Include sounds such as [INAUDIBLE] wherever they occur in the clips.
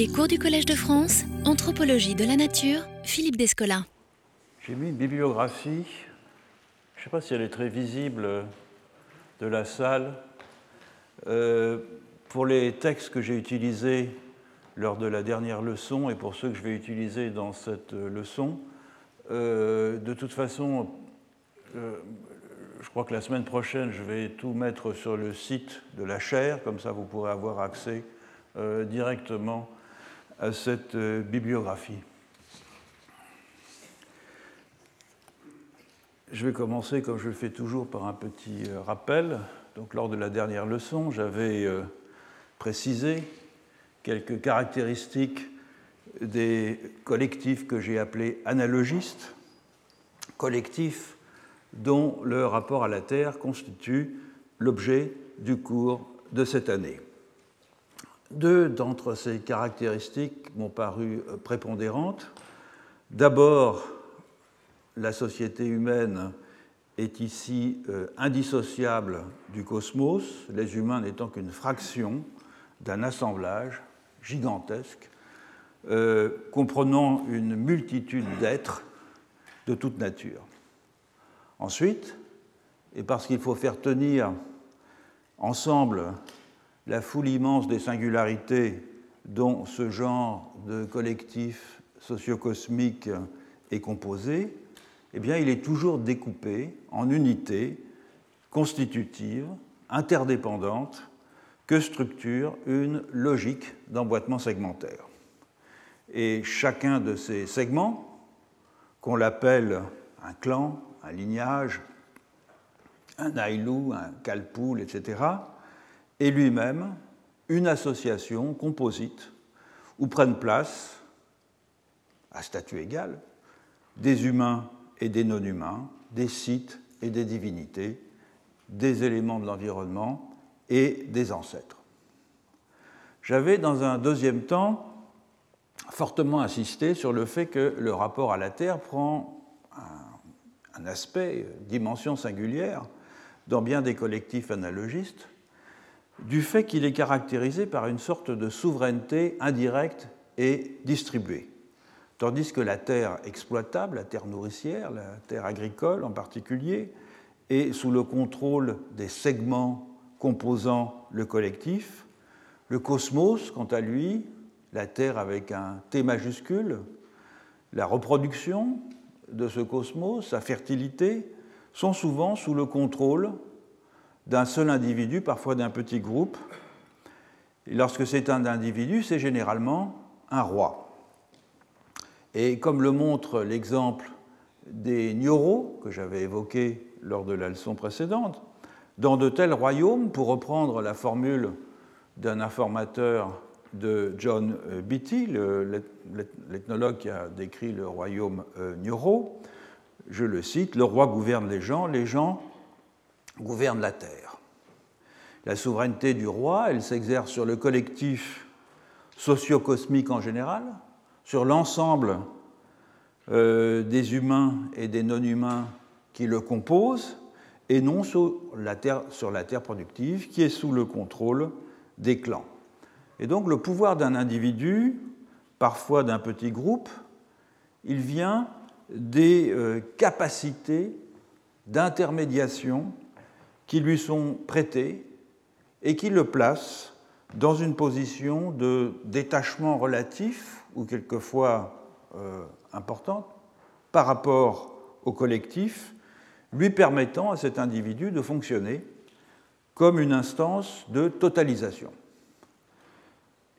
Les cours du Collège de France, Anthropologie de la Nature, Philippe Descola. J'ai mis une bibliographie, je ne sais pas si elle est très visible de la salle, euh, pour les textes que j'ai utilisés lors de la dernière leçon et pour ceux que je vais utiliser dans cette leçon. Euh, de toute façon, euh, je crois que la semaine prochaine, je vais tout mettre sur le site de la chaire, comme ça vous pourrez avoir accès directement à cette euh, bibliographie. Je vais commencer, comme je le fais toujours, par un petit euh, rappel. Donc, lors de la dernière leçon, j'avais précisé quelques caractéristiques des collectifs que j'ai appelés analogistes, collectifs dont le rapport à la Terre constitue l'objet du cours de cette année. Deux d'entre ces caractéristiques m'ont paru prépondérantes. D'abord, la société humaine est ici euh, indissociable du cosmos, les humains n'étant qu'une fraction d'un assemblage gigantesque euh, comprenant une multitude d'êtres de toute nature. Ensuite, et parce qu'il faut faire tenir ensemble la foule immense des singularités dont ce genre de collectif sociocosmique est composé, eh bien, il est toujours découpé en unités constitutives, interdépendantes, que structure une logique d'emboîtement segmentaire. Et chacun de ces segments, qu'on l'appelle un clan, un lignage, un aïlou, un calpoul, etc., est lui-même une association composite où prennent place, à statut égal, des humains et des non-humains, des sites et des divinités, des éléments de l'environnement et des ancêtres. J'avais, dans un deuxième temps, fortement insisté sur le fait que le rapport à la Terre prend un aspect, une dimension singulière dans bien des collectifs analogistes, du fait qu'il est caractérisé par une sorte de souveraineté indirecte et distribuée. Tandis que la terre exploitable, la terre nourricière, la terre agricole en particulier, est sous le contrôle des segments composant le collectif, le cosmos, quant à lui, la terre avec un T majuscule, la reproduction, de ce cosmos, sa fertilité, sont souvent sous le contrôle d'un seul individu, parfois d'un petit groupe. Et lorsque c'est un individu, c'est généralement un roi. Et comme le montre l'exemple des Nyoros que j'avais évoqué lors de la leçon précédente, dans de tels royaumes, pour reprendre la formule d'un informateur de John euh, Beatty, l'ethnologue qui a décrit le royaume euh, Nyoro. Je le cite, le roi gouverne les gens, les gens gouvernent la terre. La souveraineté du roi, elle s'exerce sur le collectif socio-cosmique en général, sur l'ensemble euh, des humains et des non-humains qui le composent, et non sur la, terre, sur la terre productive qui est sous le contrôle des clans. Et donc le pouvoir d'un individu, parfois d'un petit groupe, il vient des euh, capacités d'intermédiation qui lui sont prêtées et qui le placent dans une position de détachement relatif ou quelquefois euh, importante par rapport au collectif, lui permettant à cet individu de fonctionner comme une instance de totalisation.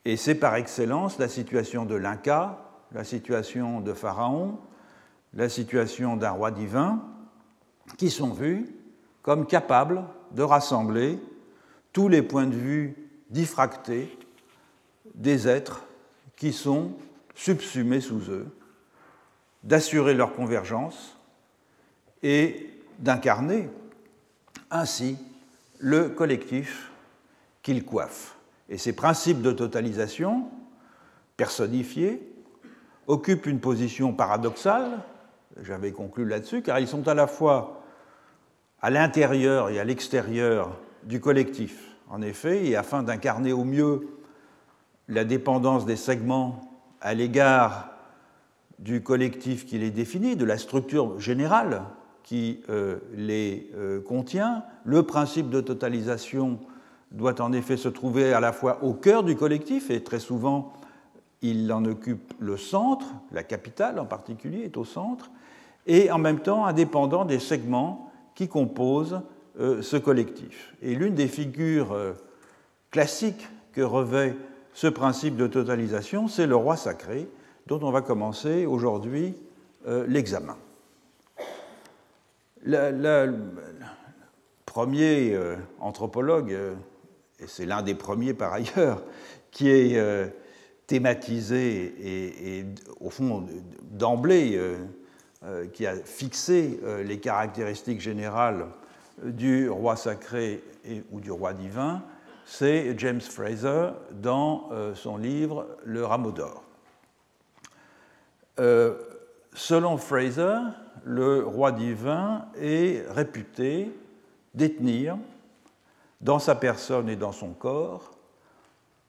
Et c'est par excellence la situation de l'Inca, la situation de Pharaon, la situation d'un roi divin, qui sont vus comme capables de rassembler tous les points de vue diffractés des êtres qui sont subsumés sous eux, d'assurer leur convergence et d'incarner ainsi le collectif qu'ils coiffent. Et ces principes de totalisation, personnifiés, occupent une position paradoxale, j'avais conclu là-dessus, car ils sont à la fois à l'intérieur et à l'extérieur du collectif. En effet, et afin d'incarner au mieux la dépendance des segments à l'égard du collectif qui les définit, de la structure générale qui euh, les euh, contient. Le principe de totalisation doit en effet se trouver à la fois au cœur du collectif, et très souvent il en occupe le centre, la capitale en particulier est au centre, et en même temps indépendant des segments qui composent euh, ce collectif. Et l'une des figures classiques que revêt ce principe de totalisation, c'est le roi sacré, dont on va commencer aujourd'hui l'examen le premier euh, anthropologue, euh, et c'est l'un des premiers par ailleurs, [LAUGHS] qui est euh, thématisé et, au fond d'emblée qui a fixé les caractéristiques générales du roi sacré ou du roi divin, c'est James Fraser dans son livre Le rameau d'or. selon Fraser, le roi divin est réputé détenir dans sa personne et dans son corps,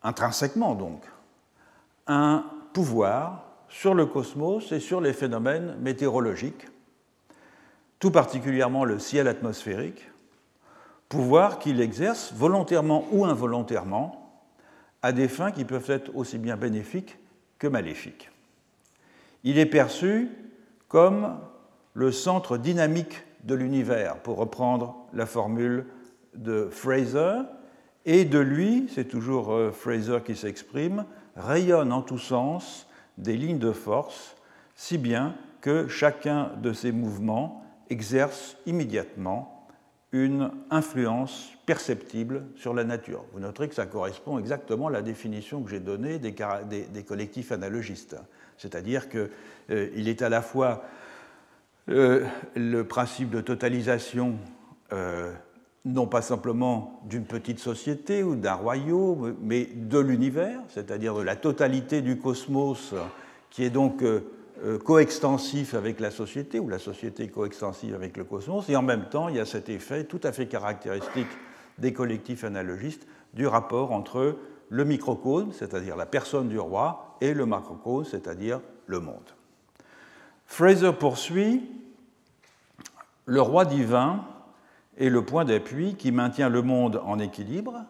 intrinsèquement donc, un pouvoir sur le cosmos et sur les phénomènes météorologiques, tout particulièrement le ciel atmosphérique, pouvoir qu'il exerce volontairement ou involontairement à des fins qui peuvent être aussi bien bénéfiques que maléfiques. Il est perçu comme le centre dynamique de l'univers, pour reprendre la formule de Fraser, et de lui, c'est toujours euh, Fraser qui s'exprime, rayonne en tous sens des lignes de force, si bien que chacun de ces mouvements exerce immédiatement une influence perceptible sur la nature. Vous noterez que ça correspond exactement à la définition que j'ai donnée des, collectifs analogistes, c'est-à-dire qu'il euh, est à la fois euh, le principe de totalisation, euh, non pas simplement d'une petite société ou d'un royaume, mais de l'univers, c'est-à-dire de la totalité du cosmos, qui est donc euh, coextensif avec la société, ou la société coextensive avec le cosmos, et en même temps, il y a cet effet tout à fait caractéristique des collectifs analogistes du rapport entre le microcosme, c'est-à-dire la personne du roi, et le macrocosme, c'est-à-dire le monde. Fraser poursuit Le roi divin est le point d'appui qui maintient le monde en équilibre,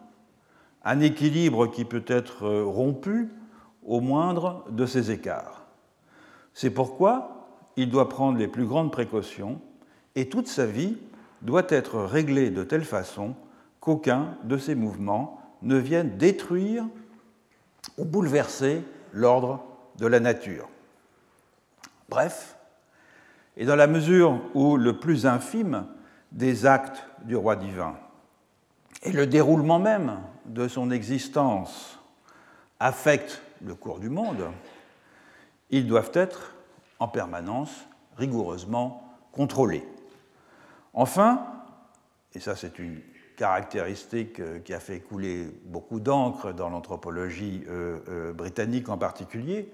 un équilibre qui peut être rompu au moindre de ses écarts. C'est pourquoi il doit prendre les plus grandes précautions et toute sa vie doit être réglée de telle façon qu'aucun de ses mouvements ne vienne détruire ou bouleverser l'ordre de la nature. Bref, et dans la mesure où le plus infime des actes du roi divin et le déroulement même de son existence affectent le cours du monde, ils doivent être en permanence rigoureusement contrôlés. Enfin, et ça c'est une caractéristique euh, qui a fait couler beaucoup d'encre dans l'anthropologie euh, euh, britannique en particulier,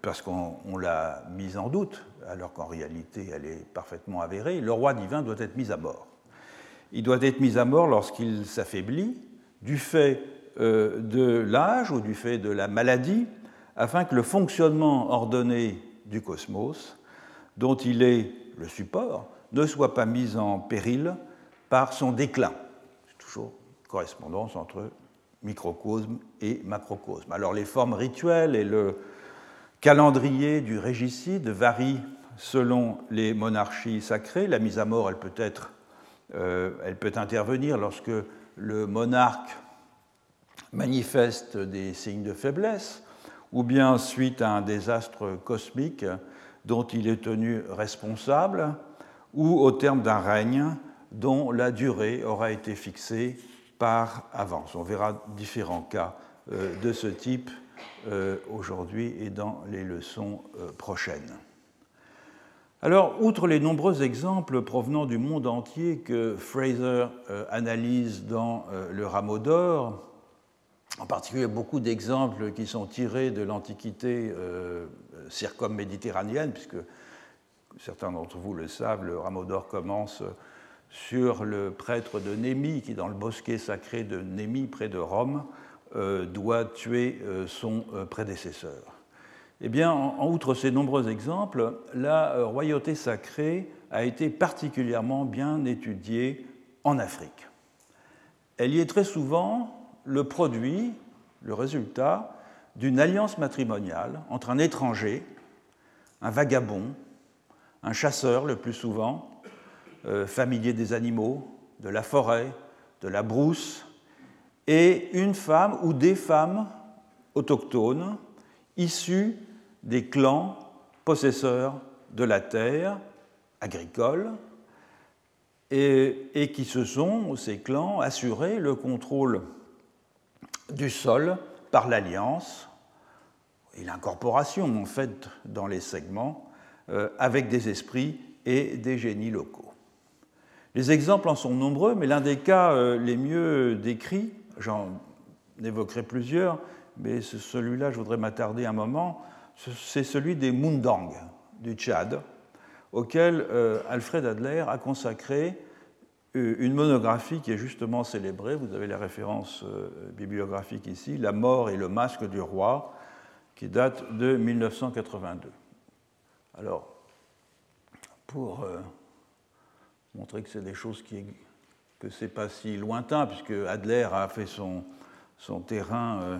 parce qu'on l'a mise en doute, alors qu'en réalité elle est parfaitement avérée, le roi divin doit être mis à mort. Il doit être mis à mort lorsqu'il s'affaiblit du fait euh, de l'âge ou du fait de la maladie, afin que le fonctionnement ordonné du cosmos, dont il est le support, ne soit pas mis en péril par son déclin. C'est toujours correspondance entre microcosme et macrocosme. Alors les formes rituelles et le calendrier du régicide varient selon les monarchies sacrées. La mise à mort, elle peut, être, euh, elle peut intervenir lorsque le monarque manifeste des signes de faiblesse, ou bien suite à un désastre cosmique dont il est tenu responsable, ou au terme d'un règne dont la durée aura été fixée par avance. On verra différents cas euh, de ce type euh, aujourd'hui et dans les leçons euh, prochaines. Alors, outre les nombreux exemples provenant du monde entier que Fraser analyse dans Le Rameau d'Or, en particulier beaucoup d'exemples qui sont tirés de l'Antiquité circum-méditerranéenne, puisque certains d'entre vous le savent, le Rameau d'Or commence sur le prêtre de Némi, qui dans le bosquet sacré de Némi, près de Rome, doit tuer son prédécesseur. Eh bien, en, outre ces nombreux exemples, la royauté sacrée a été particulièrement bien étudiée en Afrique. Elle y est très souvent le produit, le résultat d'une alliance matrimoniale entre un étranger, un vagabond, un chasseur le plus souvent, euh, familier des animaux, de la forêt, de la brousse, et une femme ou des femmes autochtones issues des clans possesseurs de la terre agricole et, qui se sont, ces clans, assurés le contrôle du sol par l'alliance et l'incorporation en fait dans les segments euh, avec des esprits et des génies locaux. Les exemples en sont nombreux, mais l'un des cas euh, les mieux décrits, j'en évoquerai plusieurs, mais celui-là je voudrais m'attarder un moment, c'est celui des Mundang du Tchad, auquel euh, Alfred Adler a consacré une monographie qui est justement célébrée, vous avez la référence bibliographique ici, La mort et le masque du roi, qui date de 1982. Alors, pour euh, montrer que c'est des choses qui, que c'est pas si lointain, puisque Adler a fait son, son terrain euh,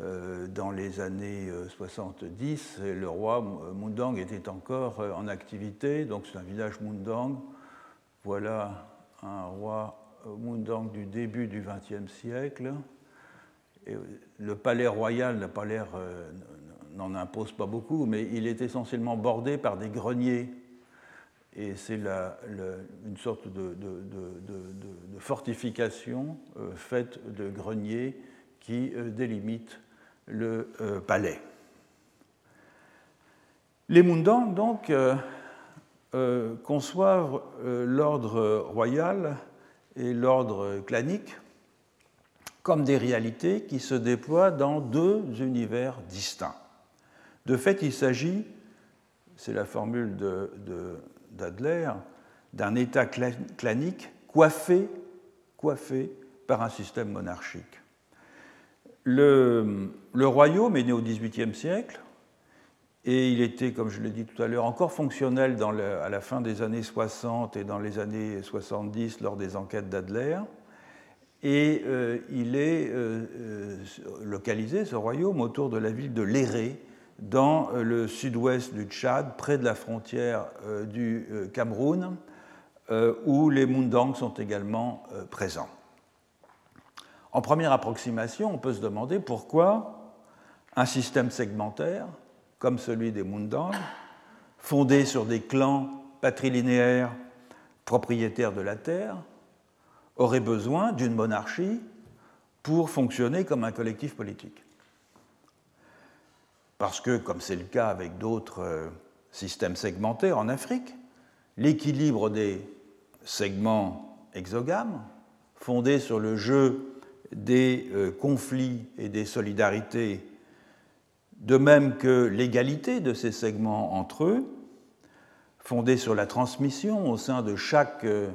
euh, dans les années 70, et le roi Mundang était encore en activité, donc c'est un village Mundang. Voilà un roi Mundang du début du XXe siècle. Le palais royal n'a pas l'air n'en impose pas beaucoup, mais il est essentiellement bordé par des greniers. Et c'est une sorte de, fortification euh, faite de greniers qui euh, délimite le euh, palais. Les Mundang, donc, conçoivent l'ordre royal et l'ordre clanique comme des réalités qui se déploient dans deux univers distincts. De fait, il s'agit, c'est la formule d'Adler, d'un État clanique coiffé, coiffé par un système monarchique. Le, royaume est né au XVIIIe siècle et il était, comme je l'ai dit tout à l'heure, encore fonctionnel à la fin des années 60 et dans les années 70 lors des enquêtes d'Adler. Et euh, il est euh, euh, localisé, ce royaume, autour de la ville de Léré, dans euh, le sud-ouest du Tchad, près de la frontière euh, du euh, Cameroun, où les Mundang sont également présents. En première approximation, on peut se demander pourquoi un système segmentaire, comme celui des Mundang, fondé sur des clans patrilinéaires propriétaires de la terre, aurait besoin d'une monarchie pour fonctionner comme un collectif politique parce que, comme c'est le cas avec d'autres euh, systèmes segmentaires en Afrique, l'équilibre des segments exogames, fondés sur le jeu des euh, conflits et des solidarités, de même que l'égalité de ces segments entre eux, fondés sur la transmission au sein de chaque euh,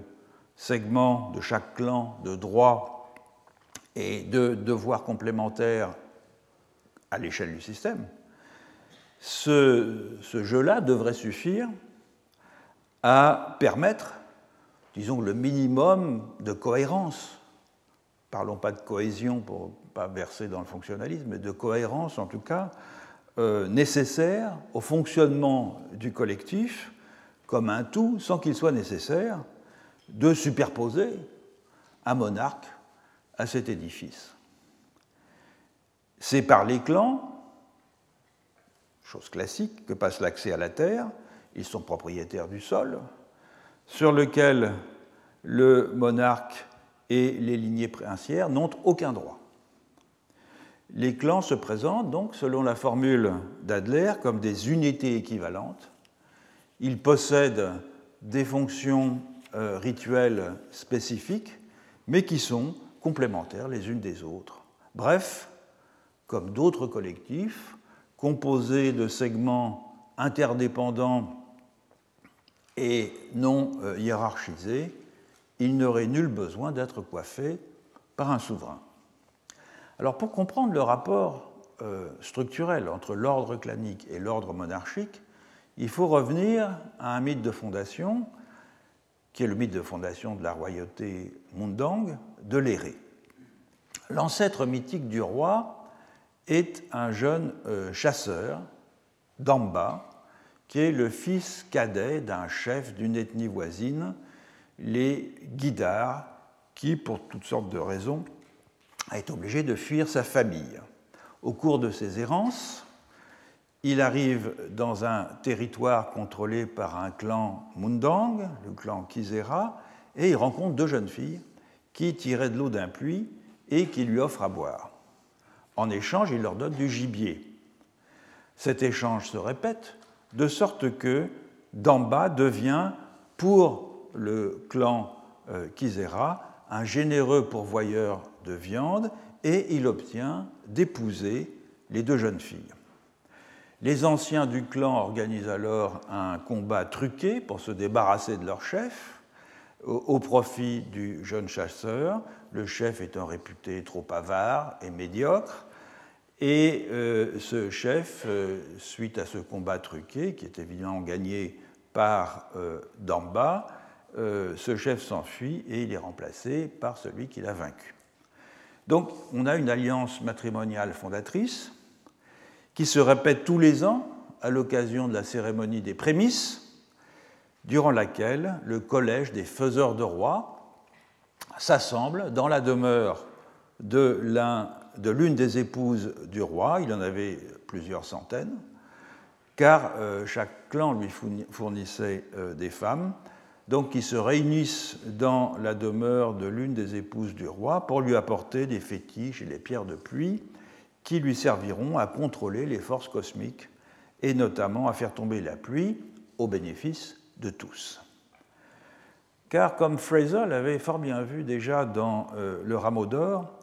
segment, de chaque clan, de droits et de devoirs complémentaires à l'échelle du système, ce, jeu-là devrait suffire à permettre, disons, le minimum de cohérence. Parlons pas de cohésion pour ne pas verser dans le fonctionnalisme, mais de cohérence en tout cas euh, nécessaire au fonctionnement du collectif comme un tout, sans qu'il soit nécessaire de superposer un monarque à cet édifice. C'est par les clans chose classique, que passe l'accès à la terre. Ils sont propriétaires du sol, sur lequel le monarque et les lignées princières n'ont aucun droit. Les clans se présentent donc, selon la formule d'Adler, comme des unités équivalentes. Ils possèdent des fonctions euh, rituelles spécifiques, mais qui sont complémentaires les unes des autres. Bref, comme d'autres collectifs, composé de segments interdépendants et non euh, hiérarchisés, il n'aurait nul besoin d'être coiffé par un souverain. Alors pour comprendre le rapport euh, structurel entre l'ordre clanique et l'ordre monarchique, il faut revenir à un mythe de fondation, qui est le mythe de fondation de la royauté Mundang, de l'Éré. L'ancêtre mythique du roi est un jeune euh, chasseur, Damba, qui est le fils cadet d'un chef d'une ethnie voisine, les Guidars, qui, pour toutes sortes de raisons, été obligé de fuir sa famille. Au cours de ses errances, il arrive dans un territoire contrôlé par un clan Mundang, le clan Kizera, et il rencontre deux jeunes filles qui tiraient de l'eau d'un puits et qui lui offrent à boire. En échange, il leur donne du gibier. Cet échange se répète, de sorte que Damba devient, pour le clan euh, Kizera, un généreux pourvoyeur de viande et il obtient d'épouser les deux jeunes filles. Les anciens du clan organisent alors un combat truqué pour se débarrasser de leur chef au profit du jeune chasseur, le chef étant réputé trop avare et médiocre. Et euh, ce chef, euh, suite à ce combat truqué, qui est évidemment gagné par euh, Damba, ce chef s'enfuit et il est remplacé par celui qui l'a vaincu. Donc on a une alliance matrimoniale fondatrice qui se répète tous les ans à l'occasion de la cérémonie des prémices, durant laquelle le collège des faiseurs de rois s'assemble dans la demeure de l'une des épouses du roi, il en avait plusieurs centaines, car euh, chaque clan lui fournissait euh, des femmes, donc ils se réunissent dans la demeure de l'une des épouses du roi pour lui apporter des fétiches et des pierres de pluie qui lui serviront à contrôler les forces cosmiques et notamment à faire tomber la pluie au bénéfice tous. Car comme Fraser l'avait fort bien vu déjà dans euh, Le Rameau d'Or,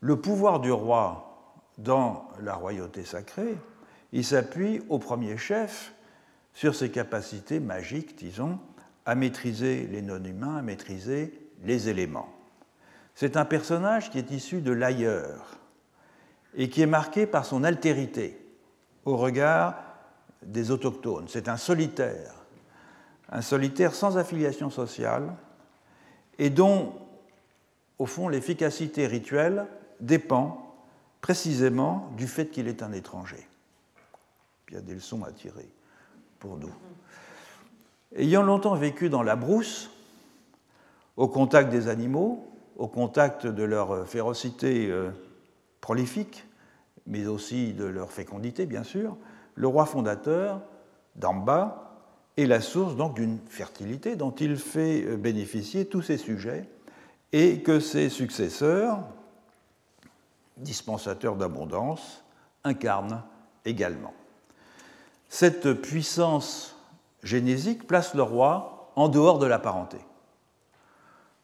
le pouvoir du roi dans la royauté sacrée, il s'appuie au premier chef sur ses capacités magiques, disons, à maîtriser les non-humains, à maîtriser les éléments. C'est un personnage qui est issu de l'ailleurs et qui est marqué par son altérité au regard des autochtones. C'est un solitaire un solitaire sans affiliation sociale et dont, au fond, l'efficacité rituelle dépend précisément du fait qu'il est un étranger. Il y a des leçons à tirer pour nous. Ayant longtemps vécu dans la brousse, au contact des animaux, au contact de leur férocité euh, prolifique, mais aussi de leur fécondité, bien sûr, le roi fondateur, Damba, est la source donc d'une fertilité dont il fait euh, bénéficier tous ses sujets et que ses successeurs, dispensateurs d'abondance, incarnent également. Cette puissance génésique place le roi en dehors de la parenté.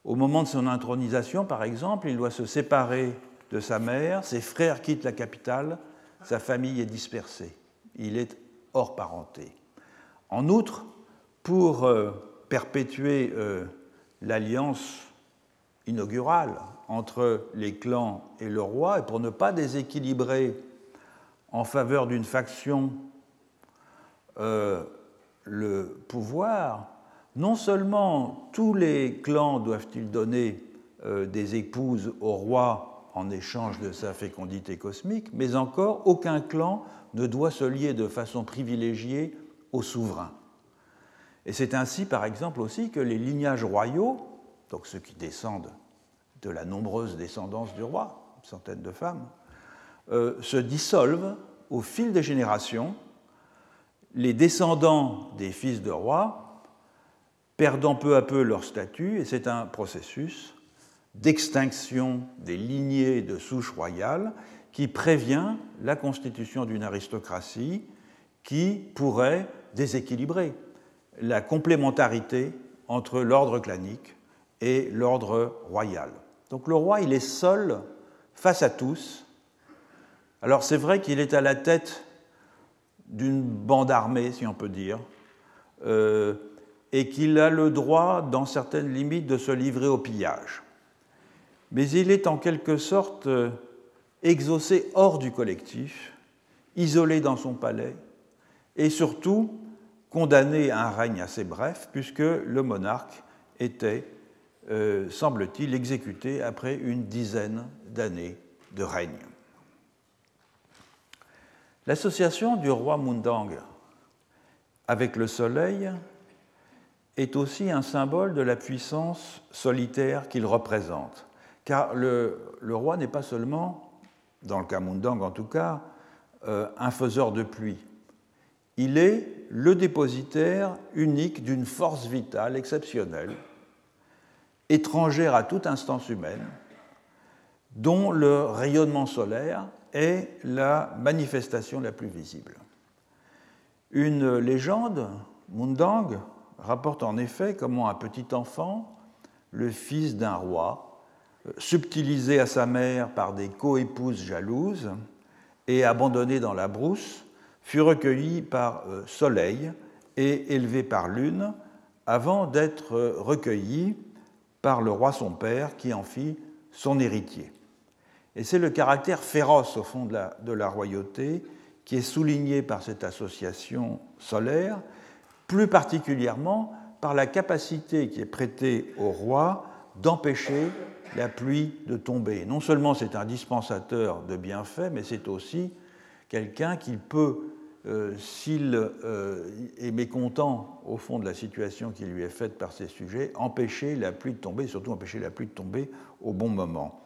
Au moment de son intronisation, par exemple, il doit se séparer de sa mère, ses frères quittent la capitale, sa famille est dispersée, il est hors parenté. En outre, pour euh, perpétuer euh, l'alliance inaugurale entre les clans et le roi, et pour ne pas déséquilibrer en faveur d'une faction euh, le pouvoir, non seulement tous les clans doivent-ils donner des épouses au roi en échange de sa fécondité cosmique, mais encore aucun clan ne doit se lier de façon privilégiée au souverain. Et c'est ainsi, par exemple, aussi que les lignages royaux, donc ceux qui descendent de la nombreuse descendance du roi, une centaine de femmes, euh, se dissolvent au fil des générations, les descendants des fils de rois perdant peu à peu leur statut, et c'est un processus d'extinction des lignées de souches royales qui prévient la constitution d'une aristocratie qui pourrait déséquilibrer la complémentarité entre l'ordre clanique et l'ordre royal. Donc le roi, il est seul face à tous. Alors c'est vrai qu'il est à la tête d'une bande armée, si on peut dire, euh, et qu'il a le droit, dans certaines limites, de se livrer au pillage. Mais il est en quelque sorte euh, exaucé hors du collectif, isolé dans son palais, et surtout condamné à un règne assez bref, puisque le monarque était, euh, semble-t-il, exécuté après une dizaine d'années de règne. L'association du roi Mundang avec le soleil est aussi un symbole de la puissance solitaire qu'il représente. Car le, roi n'est pas seulement, dans le cas Mundang en tout cas, euh, un faiseur de pluie. Il est le dépositaire unique d'une force vitale exceptionnelle, étrangère à toute instance humaine, dont le rayonnement solaire est la manifestation la plus visible. Une légende, Mundang, rapporte en effet comment un petit enfant, le fils d'un roi, subtilisé à sa mère par des coépouses jalouses et abandonné dans la brousse, fut recueilli par euh, Soleil et élevé par Lune avant d'être recueilli par le roi son père qui en fit son héritier. Et c'est le caractère féroce au fond de la royauté qui est souligné par cette association solaire, plus particulièrement par la capacité qui est prêtée au roi d'empêcher la pluie de tomber. Non seulement c'est un dispensateur de bienfaits, mais c'est aussi quelqu'un qui peut, euh, s'il euh, est mécontent au fond de la situation qui lui est faite par ses sujets, empêcher la pluie de tomber, surtout empêcher la pluie de tomber au bon moment.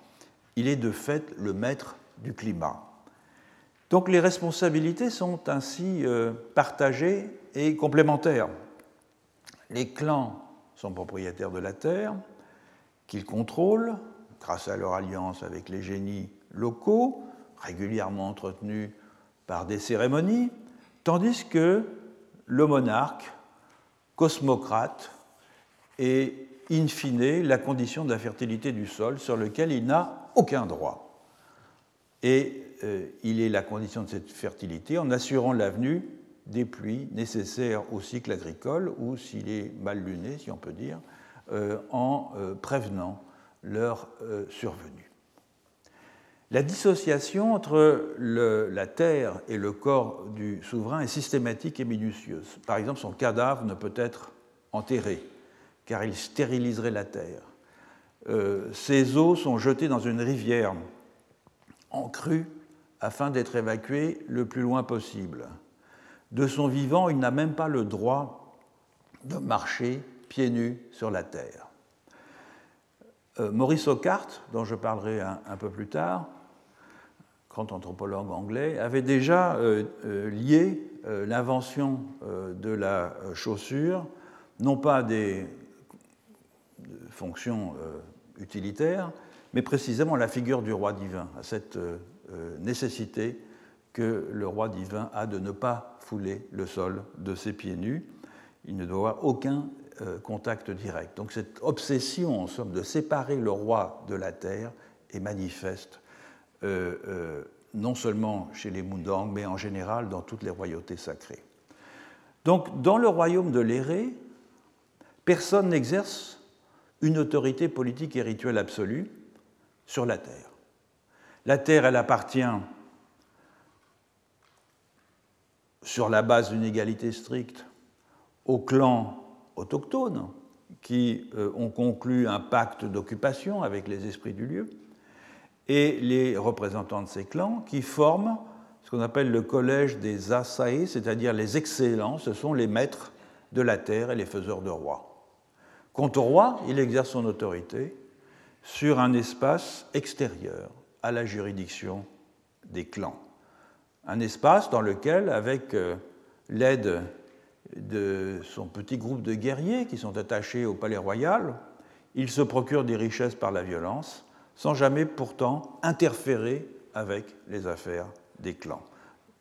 Il est de fait le maître du climat. Donc les responsabilités sont ainsi euh, partagées et complémentaires. Les clans sont propriétaires de la terre, qu'ils contrôlent grâce à leur alliance avec les génies locaux, régulièrement entretenus par des cérémonies, tandis que le monarque, cosmocrate, est in fine la condition de la fertilité du sol sur lequel il n'a aucun droit. Et euh, il est la condition de cette fertilité en assurant l'avenue des pluies nécessaires au cycle agricole ou, s'il est mal luné, si on peut dire, euh, en euh, prévenant leur survenue. La dissociation entre la terre et le corps du souverain est systématique et minutieuse. Par exemple, son cadavre ne peut être enterré, car il stériliserait la terre. ses os sont jetés dans une rivière en crue afin d'être évacué le plus loin possible. De son vivant, il n'a même pas le droit de marcher pieds nus sur la terre. Euh, Maurice Ockart, dont je parlerai un, peu plus tard, grand anthropologue anglais, avait déjà euh, euh, lié l'invention de la chaussure, non pas des fonctions utilitaires, mais précisément la figure du roi divin, à cette euh, nécessité que le roi divin a de ne pas fouler le sol de ses pieds nus. Il ne doit avoir aucun euh, contact direct. Donc cette obsession, en somme, de séparer le roi de la terre est manifeste, euh, non seulement chez les Mundang, mais en général dans toutes les royautés sacrées. Donc dans le royaume de l'Éré, personne n'exerce une autorité politique et rituelle absolue sur la terre. La terre, elle appartient sur la base d'une égalité stricte aux clans autochtones qui euh, ont conclu un pacte d'occupation avec les esprits du lieu, et les représentants de ces clans qui forment ce qu'on appelle le collège des Asae, c'est-à-dire les excellents, ce sont les maîtres de la terre et les faiseurs de rois. Quant au roi, il exerce son autorité sur un espace extérieur, à la juridiction des clans. Un espace dans lequel, avec euh, l'aide de son petit groupe de guerriers qui sont attachés au palais royal, il se procure des richesses par la violence, sans jamais pourtant interférer avec les affaires des clans.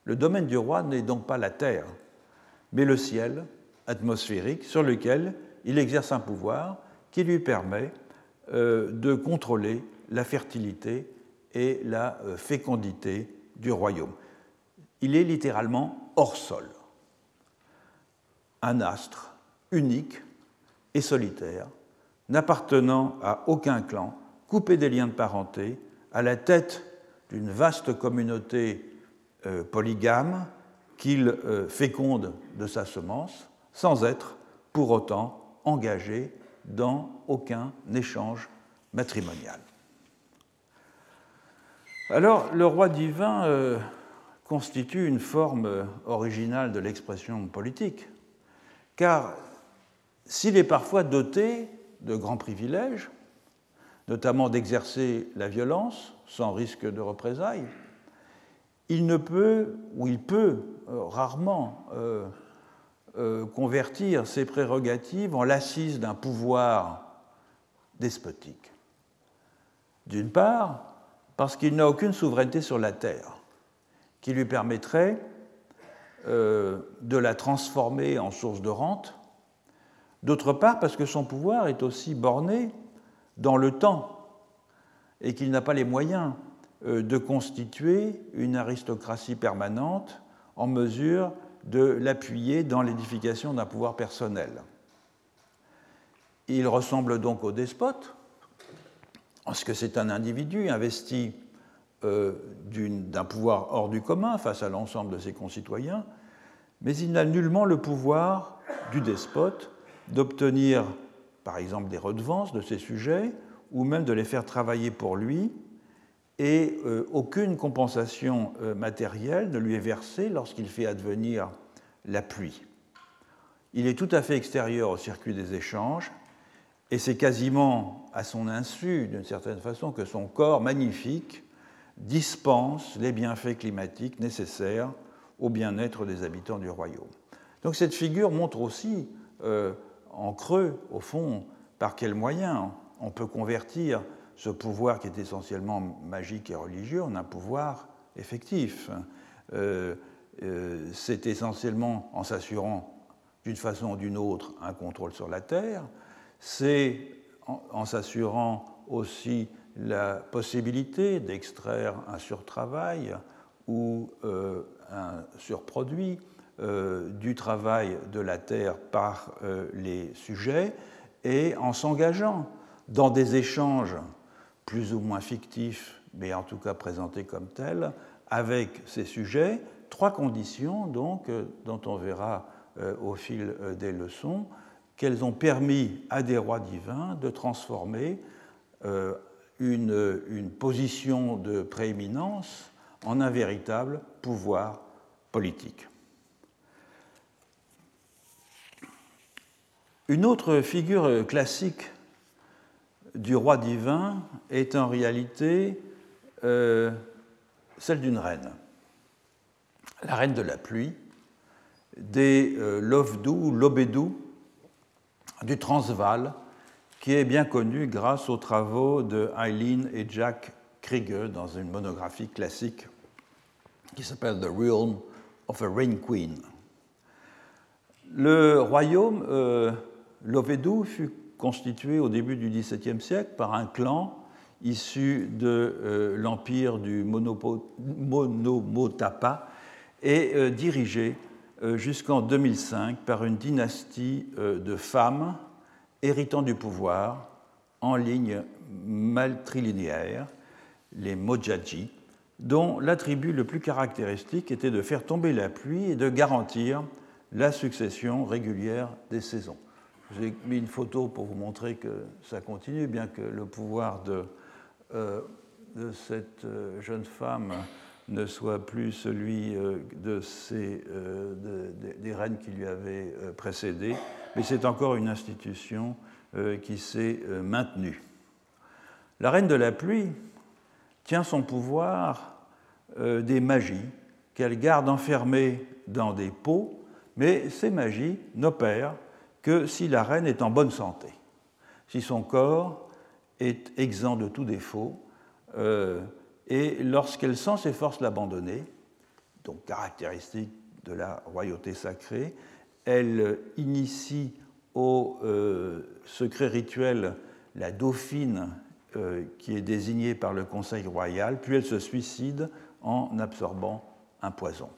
Le domaine du roi n'est donc pas la terre, mais le ciel atmosphérique sur lequel il exerce un pouvoir qui lui permet euh, de contrôler la fertilité et la euh, fécondité du royaume. Il est littéralement hors sol, un astre unique et solitaire, n'appartenant à aucun clan, coupé des liens de parenté, à la tête d'une vaste communauté euh, polygame qu'il euh, féconde de sa semence sans être pour autant engagé dans aucun échange matrimonial. Alors, le roi divin euh, constitue une forme originale de l'expression politique, car s'il est parfois doté de grands privilèges, notamment d'exercer la violence sans risque de représailles, il ne peut, ou il peut euh, rarement euh, euh, convertir ses prérogatives en l'assise d'un pouvoir despotique. D'une part, parce qu'il n'a aucune souveraineté sur la terre qui lui permettrait de la transformer en source de rente. D'autre part, parce que son pouvoir est aussi borné dans le temps et qu'il n'a pas les moyens euh, de constituer une aristocratie permanente en mesure de l'appuyer dans l'édification d'un pouvoir personnel. Il ressemble donc au despote, parce que c'est un individu investi euh, d'un pouvoir hors du commun face à l'ensemble de ses concitoyens, mais il n'a nullement le pouvoir du despote d'obtenir, par exemple, des redevances de ses sujets, ou même de les faire travailler pour lui et euh, aucune compensation euh, matérielle ne lui est versée lorsqu'il fait advenir la pluie. Il est tout à fait extérieur au circuit des échanges, et c'est quasiment à son insu, d'une certaine façon, que son corps magnifique dispense les bienfaits climatiques nécessaires au bien-être des habitants du royaume. Donc cette figure montre aussi euh, en creux, au fond, par quels moyens on peut convertir ce pouvoir qui est essentiellement magique et religieux en un pouvoir effectif. Euh, euh, c'est essentiellement en s'assurant d'une façon ou d'une autre un contrôle sur la Terre, c'est en, s'assurant aussi la possibilité d'extraire un surtravail ou euh, un surproduit du travail de la Terre par les sujets et en s'engageant dans des échanges plus ou moins fictifs, mais en tout cas présentés comme tels, avec ces sujets, trois conditions donc, euh, dont on verra euh, au fil euh, des leçons, qu'elles ont permis à des rois divins de transformer une position de prééminence en un véritable pouvoir politique. Une autre figure classique du roi divin est en réalité euh, celle d'une reine, la reine de la pluie, des euh, Lovdou, Lobédou, du Transvaal, qui est bien connu grâce aux travaux de Eileen et Jack Krieger dans une monographie classique qui s'appelle The Realm of a Rain Queen. Le royaume euh, Lovedou fut constitué au début du XVIIe siècle par un clan issu de euh, l'empire du Monomotapa et euh, dirigé euh, jusqu'en 2005 par une dynastie de femmes héritant du pouvoir en ligne maltrilinéaire, les Mojaji, dont l'attribut le plus caractéristique était de faire tomber la pluie et de garantir la succession régulière des saisons. J'ai mis une photo pour vous montrer que ça continue, bien que le pouvoir de, euh, cette euh, jeune femme ne soit plus celui euh, de ces, des reines qui lui avaient précédé, mais c'est encore une institution qui s'est maintenue. La reine de la pluie tient son pouvoir des magies qu'elle garde enfermées dans des pots, mais ces magies n'opèrent que si la reine est en bonne santé, si son corps est exempt de tout défaut, euh, et lorsqu'elle sent ses forces l'abandonner, donc caractéristique de la royauté sacrée, elle initie au euh, secret rituel la dauphine euh, qui est désignée par le Conseil royal, puis elle se suicide en absorbant un poison.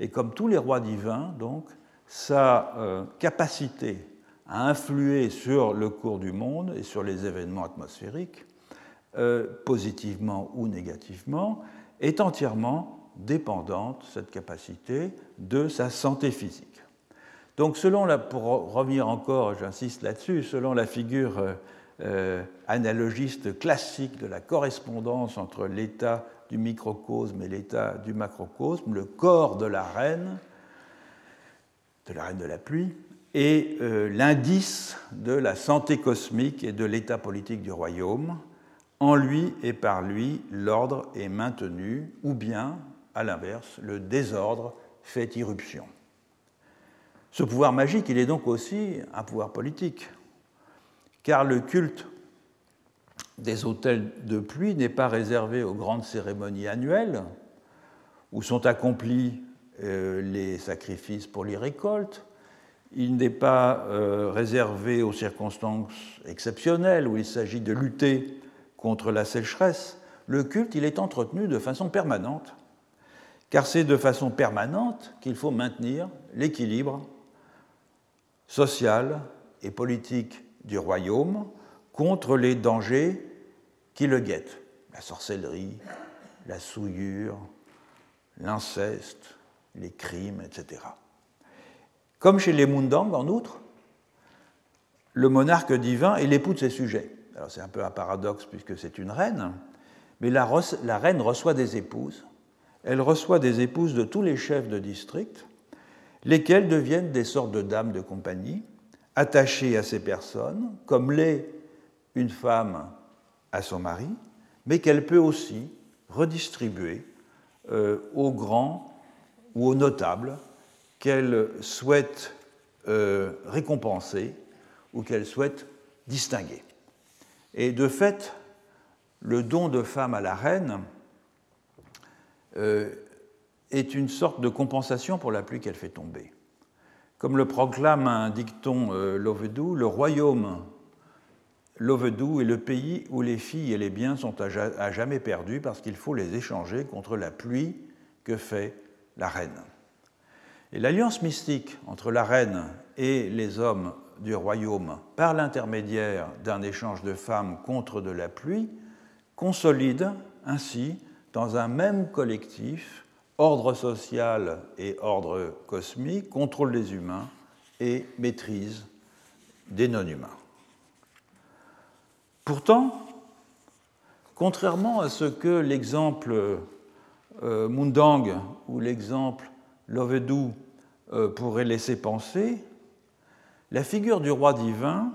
Et comme tous les rois divins, donc, sa euh, capacité à influer sur le cours du monde et sur les événements atmosphériques positivement ou négativement, est entièrement dépendante, cette capacité, de sa santé physique. Donc, selon la, pour revenir encore, j'insiste là-dessus, selon la figure euh, analogiste classique de la correspondance entre l'état du microcosme et l'état du macrocosme, le corps de la reine, de la reine de la pluie, est euh, l'indice de la santé cosmique et de l'état politique du royaume. En lui et par lui, l'ordre est maintenu, ou bien, à l'inverse, le désordre fait irruption. Ce pouvoir magique, il est donc aussi un pouvoir politique car le culte des hôtels de pluie n'est pas réservé aux grandes cérémonies annuelles où sont accomplis euh, les sacrifices pour les récoltes. Il n'est pas euh, réservé aux circonstances exceptionnelles où il s'agit de lutter contre la sécheresse. Le culte, il est entretenu de façon permanente, car c'est de façon permanente qu'il faut maintenir l'équilibre social et politique du royaume contre les dangers qui le guettent, la sorcellerie, la souillure, l'inceste, les crimes, etc. Comme chez les Mundang, en outre, le monarque divin est l'époux de ses sujets. Alors c'est un peu un paradoxe puisque c'est une reine, mais la, reine reçoit des épouses. Elle reçoit des épouses de tous les chefs de district, lesquelles deviennent des sortes de dames de compagnie, attachée à ces personnes, comme l'est une femme à son mari, mais qu'elle peut aussi redistribuer euh, aux grands ou aux notables qu'elle souhaite euh, récompenser ou qu'elle souhaite distinguer. Et de fait, le don de femme à la reine euh, est une sorte de compensation pour la pluie qu'elle fait tomber. Comme le proclame un dicton euh, Lovedou, le royaume Lovedou est le pays où les filles et les biens sont à jamais perdus parce qu'il faut les échanger contre la pluie que fait la reine. Et l'alliance mystique entre la reine et les hommes du royaume par l'intermédiaire d'un échange de femmes contre de la pluie consolide ainsi dans un même collectif ordre social et ordre cosmique, contrôle des humains et maîtrise des non-humains. Pourtant, contrairement à ce que l'exemple euh, Mundang ou l'exemple Lovedou euh, pourrait laisser penser, la figure du roi divin,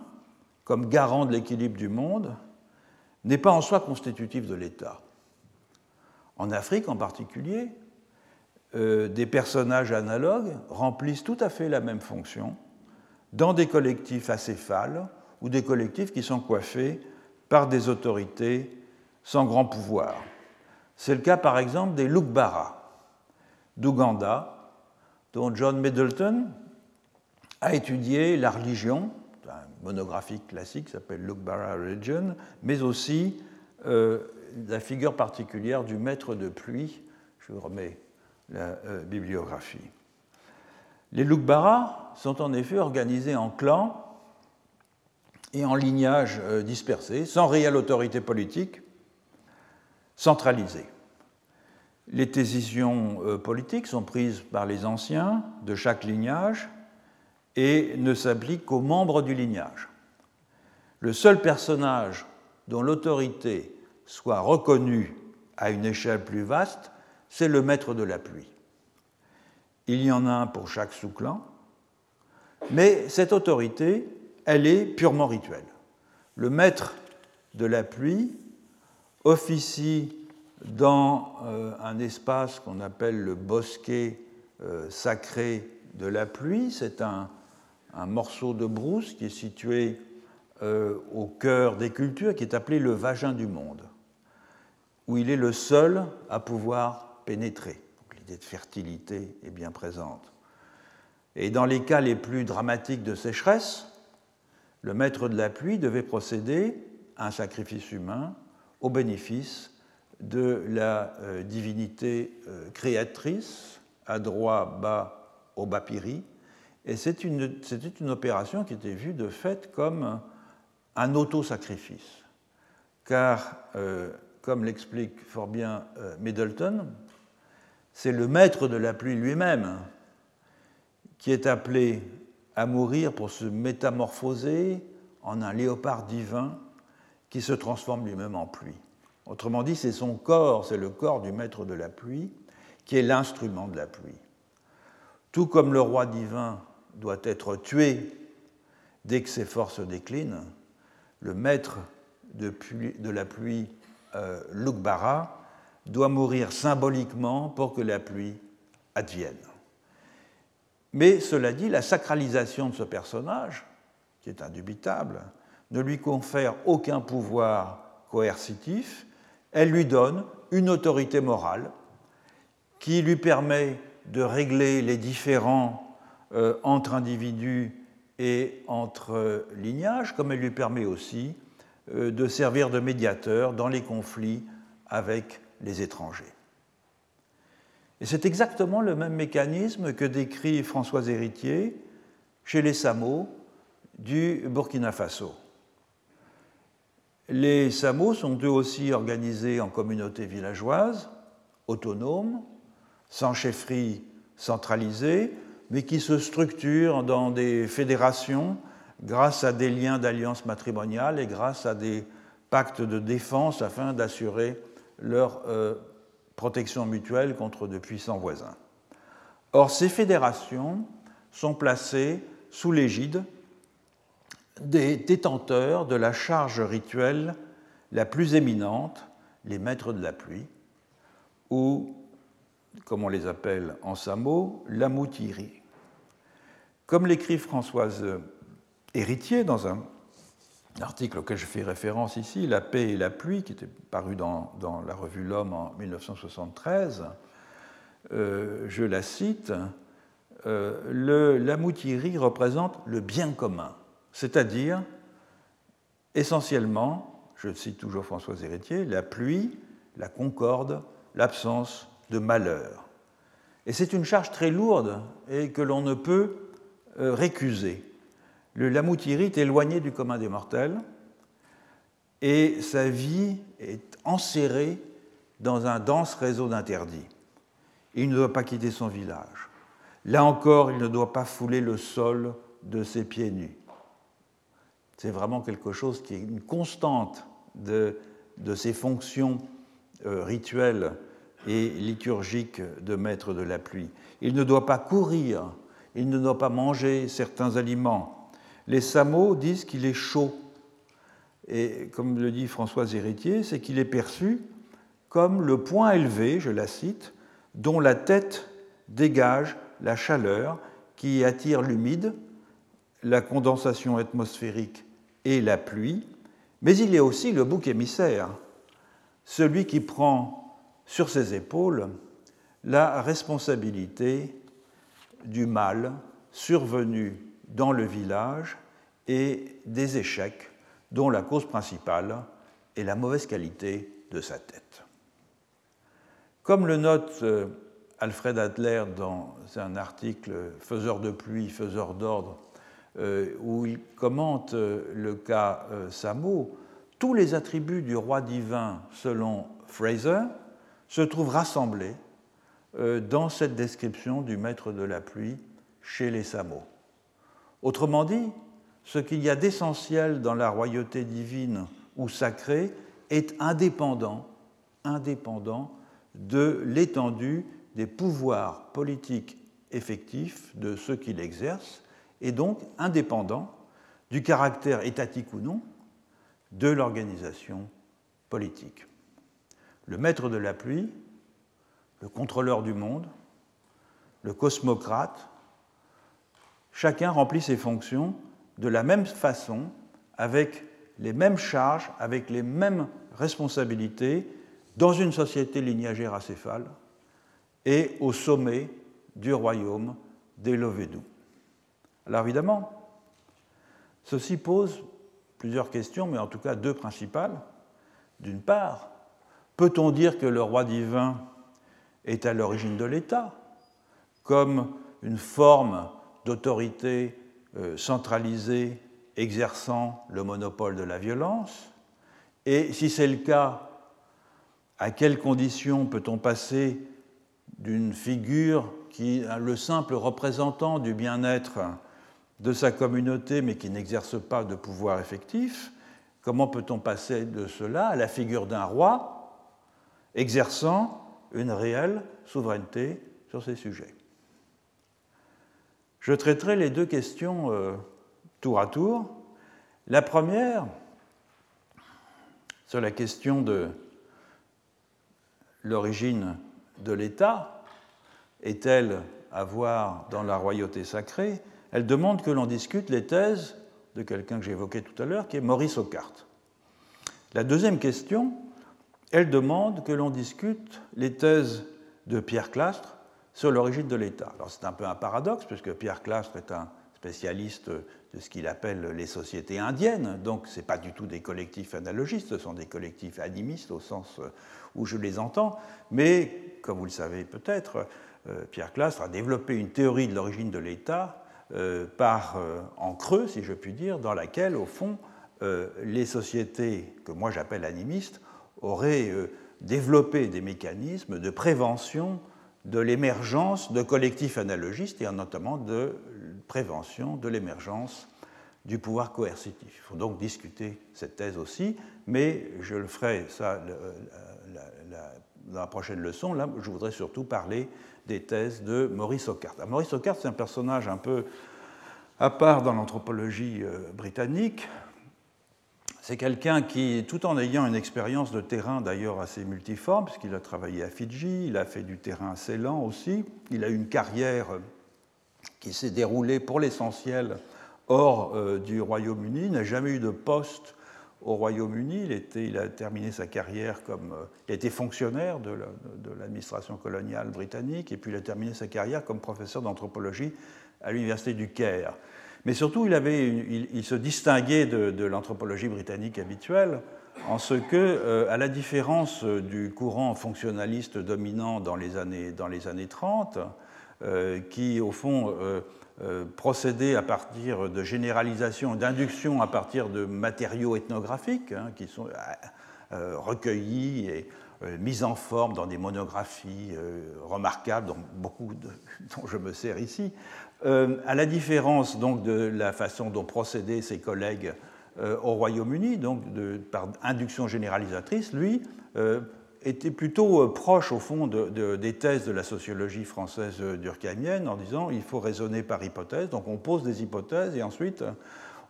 comme garant de l'équilibre du monde, n'est pas en soi constitutive de l'État. En Afrique en particulier, euh, des personnages analogues remplissent tout à fait la même fonction dans des collectifs acéphales ou des collectifs qui sont coiffés par des autorités sans grand pouvoir. C'est le cas par exemple des Lukbara d'Ouganda, dont John Middleton a étudié la religion, un monographique classique s'appelle Lukbara Religion, mais aussi euh, la figure particulière du maître de pluie. Je vous remets la euh, bibliographie. Les Lukbara sont en effet organisés en clans et en lignages euh, dispersés, sans réelle autorité politique, centralisée. Les décisions euh, politiques sont prises par les anciens de chaque lignage et ne s'appliquent qu'aux membres du lignage. Le seul personnage dont l'autorité soit reconnue à une échelle plus vaste c'est le maître de la pluie. Il y en a un pour chaque sous-clan, mais cette autorité, elle est purement rituelle. Le maître de la pluie officie dans euh, un espace qu'on appelle le bosquet euh, sacré de la pluie. C'est un, morceau de brousse qui est situé euh, au cœur des cultures, qui est appelé le vagin du monde, où il est le seul à pouvoir pénétrer. L'idée de fertilité est bien présente. Et dans les cas les plus dramatiques de sécheresse, le maître de la pluie devait procéder à un sacrifice humain au bénéfice de la euh, divinité euh, créatrice, à droit bas au Bapiri. Et c'était une, opération qui était vue de fait comme un auto-sacrifice. car, euh, comme l'explique fort bien Middleton, c'est le maître de la pluie lui-même qui est appelé à mourir pour se métamorphoser en un léopard divin qui se transforme lui-même en pluie. Autrement dit, c'est son corps, c'est le corps du maître de la pluie qui est l'instrument de la pluie. Tout comme le roi divin doit être tué dès que ses forces déclinent, le maître de, la pluie, euh, Lukbara, doit mourir symboliquement pour que la pluie advienne. Mais cela dit, la sacralisation de ce personnage, qui est indubitable, ne lui confère aucun pouvoir coercitif, elle lui donne une autorité morale qui lui permet de régler les différends euh, entre individus et entre lignages, comme elle lui permet aussi euh, de servir de médiateur dans les conflits avec les étrangers. Et c'est exactement le même mécanisme que décrit François Héritier chez les Samo du Burkina Faso. Les Samo sont eux aussi organisés en communautés villageoises, autonomes, sans chefferie centralisée, mais qui se structurent dans des fédérations grâce à des liens d'alliance matrimoniale et grâce à des pactes de défense afin d'assurer leur euh, protection mutuelle contre de puissants voisins. Or, ces fédérations sont placées sous l'égide des détenteurs de la charge rituelle la plus éminente, les maîtres de la pluie, ou, comme on les appelle en samo, l'amoutiri. Comme l'écrit Françoise Héritier dans un article auquel je fais référence ici, La paix et la pluie, qui était paru dans, la revue L'Homme en 1973, euh, je la cite, euh, l'amoutiri représente le bien commun c'est-à-dire essentiellement, je cite toujours François Héritier, la pluie, la concorde, l'absence de malheur. Et c'est une charge très lourde et que l'on ne peut euh, récuser. Le Lamoutiri est éloigné du commun des mortels et sa vie est enserrée dans un dense réseau d'interdits. Il ne doit pas quitter son village. Là encore, il ne doit pas fouler le sol de ses pieds nus. C'est vraiment quelque chose qui est une constante de, de ces fonctions euh, rituelles et liturgiques de maître de la pluie. Il ne doit pas courir, il ne doit pas manger certains aliments. Les Samos disent qu'il est chaud. Et comme le dit Françoise Héritier, c'est qu'il est perçu comme le point élevé, je la cite, dont la tête dégage la chaleur qui attire l'humide la condensation atmosphérique et la pluie, mais il a aussi le bouc émissaire, celui qui prend sur ses épaules la responsabilité du mal survenu dans le village et des échecs dont la cause principale est la mauvaise qualité de sa tête. Comme le note euh, Alfred Adler dans un article Faiseur de pluie, faiseur d'ordre où il commente euh, le cas euh, Samo, tous les attributs du roi divin, selon Fraser, se trouvent rassemblés dans cette description du maître de la pluie chez les Samo. Autrement dit, ce qu'il y a d'essentiel dans la royauté divine ou sacrée est indépendant, indépendant de l'étendue des pouvoirs politiques effectifs de ceux qui l'exercent et donc indépendant du caractère étatique ou non de l'organisation politique. Le maître de la pluie, le contrôleur du monde, le cosmocrate, chacun remplit ses fonctions de la même façon, avec les mêmes charges, avec les mêmes responsabilités, dans une société lignagère acéphale et au sommet du royaume des Lovedou. Alors évidemment, ceci pose plusieurs questions, mais en tout cas deux principales. D'une part, peut-on dire que le roi divin est à l'origine de l'État, comme une forme d'autorité euh, centralisée exerçant le monopole de la violence? Et si c'est le cas, à quelles conditions peut-on passer d'une figure qui est le simple représentant du bien-être de sa communauté mais qui n'exerce pas de pouvoir effectif, comment peut-on passer de cela à la figure d'un roi exerçant une réelle souveraineté sur ces sujets? Je traiterai les deux questions euh, tour à tour. La première, sur la question de l'origine de l'État, est-elle à voir dans la royauté sacrée? Elle demande que l'on discute les thèses de quelqu'un que j'évoquais tout à l'heure, qui est Maurice Ockart. La deuxième question, elle demande que l'on discute les thèses de Pierre Clastre sur l'origine de l'État. Alors c'est un peu un paradoxe, puisque Pierre Clastre est un spécialiste de ce qu'il appelle les sociétés indiennes, donc ce n'est pas du tout des collectifs analogistes, ce sont des collectifs animistes au sens où je les entends, mais comme vous le savez peut-être, euh, Pierre Clastre a développé une théorie de l'origine de l'État euh, par euh, en creux, si je puis dire, dans laquelle, au fond, les sociétés que moi j'appelle animistes auraient développé des mécanismes de prévention de l'émergence de collectifs analogistes et notamment de prévention de l'émergence du pouvoir coercitif. Il faut donc discuter cette thèse aussi, mais je le ferai ça dans la prochaine leçon. Là, je voudrais surtout parler des thèses de Maurice Ockart. Maurice Ockart, c'est un personnage un peu à part dans l'anthropologie euh, britannique. C'est quelqu'un qui, tout en ayant une expérience de terrain d'ailleurs assez multiforme, puisqu'il a travaillé à Fidji, il a fait du terrain assez lent aussi, il a eu une carrière qui s'est déroulée pour l'essentiel hors euh, du Royaume-Uni, n'a jamais eu de poste au Royaume-Uni. Il, a terminé sa carrière comme. Euh, il a été fonctionnaire de l'administration coloniale britannique et puis il a terminé sa carrière comme professeur d'anthropologie à l'université du Caire. Mais surtout, il, se distinguait de, l'anthropologie britannique habituelle en ce que, euh, à la différence du courant fonctionnaliste dominant dans les années, dans les années 30, euh, qui, au fond, euh, procéder à partir de généralisation, d'induction à partir de matériaux ethnographiques hein, qui sont euh, euh, recueillis et mis en forme dans des monographies remarquables, dont beaucoup [LAUGHS] dont je me sers ici, à la différence donc de la façon dont procédaient ses collègues au Royaume-Uni, donc par induction généralisatrice, lui était plutôt euh, proche, au fond, de, des thèses de la sociologie française euh, durkheimienne en disant il faut raisonner par hypothèse. Donc on pose des hypothèses et ensuite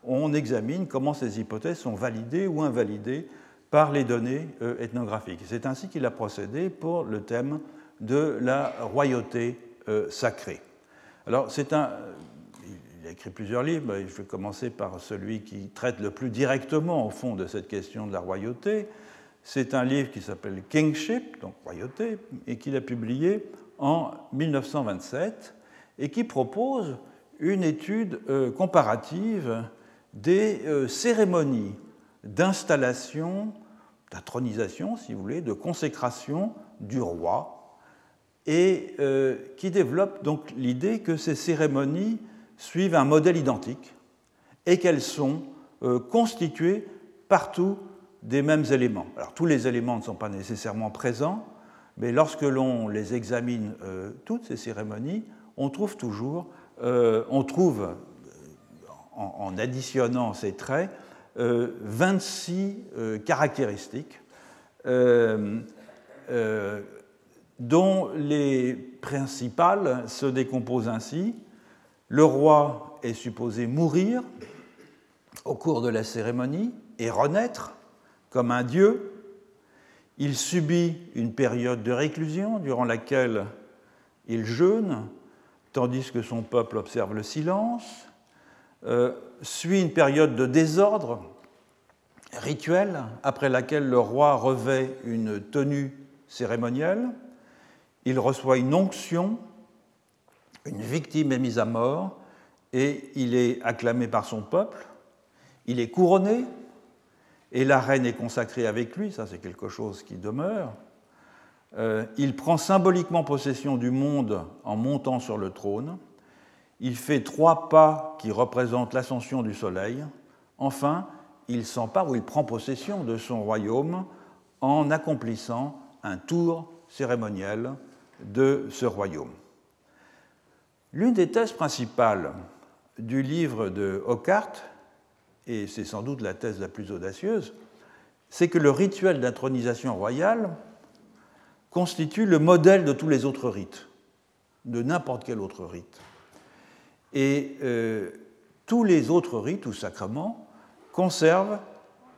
on examine comment ces hypothèses sont validées ou invalidées par les données euh, ethnographiques. C'est ainsi qu'il a procédé pour le thème de la royauté sacrée. Alors c'est un. Il a écrit plusieurs livres, je vais commencer par celui qui traite le plus directement au fond de cette question de la royauté, c'est un livre qui s'appelle Kingship, donc royauté, et qu'il a publié en 1927 et qui propose une étude euh, comparative des euh, cérémonies d'installation, d'intronisation, si vous voulez, de consécration du roi, et euh, qui développe donc l'idée que ces cérémonies suivent un modèle identique et qu'elles sont constituées partout des mêmes éléments. Alors tous les éléments ne sont pas nécessairement présents, mais lorsque l'on les examine euh, toutes ces cérémonies, on trouve toujours, euh, on trouve euh, en, additionnant ces traits 26 caractéristiques dont les principales se décomposent ainsi. Le roi est supposé mourir au cours de la cérémonie et renaître comme un dieu. Il subit une période de réclusion durant laquelle il jeûne, tandis que son peuple observe le silence, euh, suit une période de désordre rituel, après laquelle le roi revêt une tenue cérémonielle, il reçoit une onction, une victime est mise à mort, et il est acclamé par son peuple, il est couronné, et la reine est consacrée avec lui, ça c'est quelque chose qui demeure. Euh, il prend symboliquement possession du monde en montant sur le trône. Il fait trois pas qui représentent l'ascension du soleil. Enfin, il s'empare ou il prend possession de son royaume en accomplissant un tour cérémoniel de ce royaume. L'une des thèses principales du livre de Hockart, et c'est sans doute la thèse la plus audacieuse, c'est que le rituel d'intronisation royale constitue le modèle de tous les autres rites, de n'importe quel autre rite. Et euh, tous les autres rites ou sacrements conservent